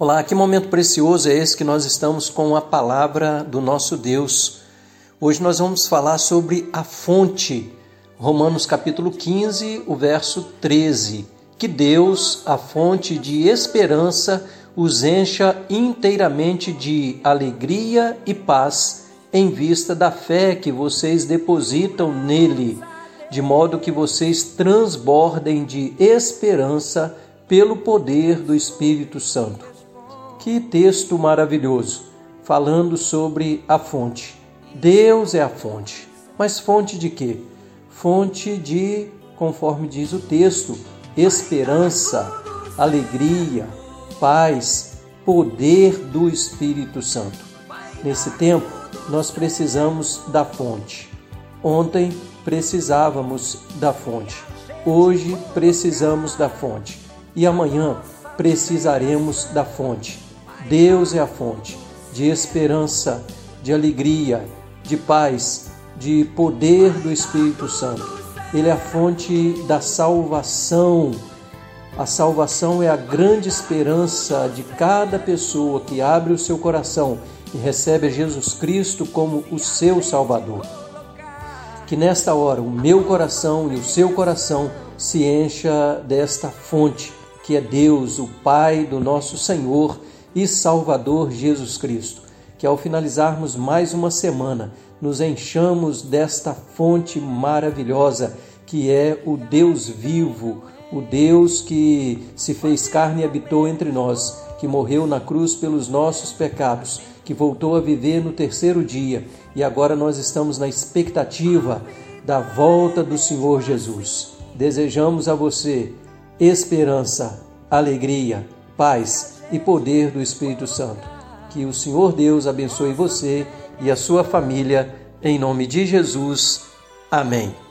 Olá, que momento precioso é esse que nós estamos com a palavra do nosso Deus. Hoje nós vamos falar sobre a fonte, Romanos capítulo 15, o verso 13. Que Deus, a fonte de esperança, os encha inteiramente de alegria e paz em vista da fé que vocês depositam nele, de modo que vocês transbordem de esperança pelo poder do Espírito Santo. Que texto maravilhoso, falando sobre a fonte. Deus é a fonte. Mas fonte de quê? Fonte de, conforme diz o texto, esperança, alegria, paz, poder do Espírito Santo. Nesse tempo, nós precisamos da fonte. Ontem precisávamos da fonte. Hoje precisamos da fonte. E amanhã precisaremos da fonte. Deus é a fonte de esperança, de alegria, de paz, de poder do Espírito Santo. Ele é a fonte da salvação. A salvação é a grande esperança de cada pessoa que abre o seu coração e recebe Jesus Cristo como o seu Salvador. Que nesta hora o meu coração e o seu coração se encha desta fonte, que é Deus, o Pai do nosso Senhor e Salvador Jesus Cristo. Que ao finalizarmos mais uma semana, nos enchamos desta fonte maravilhosa que é o Deus vivo, o Deus que se fez carne e habitou entre nós, que morreu na cruz pelos nossos pecados, que voltou a viver no terceiro dia e agora nós estamos na expectativa da volta do Senhor Jesus. Desejamos a você esperança, alegria, paz e poder do Espírito Santo. Que o Senhor Deus abençoe você e a sua família, em nome de Jesus. Amém.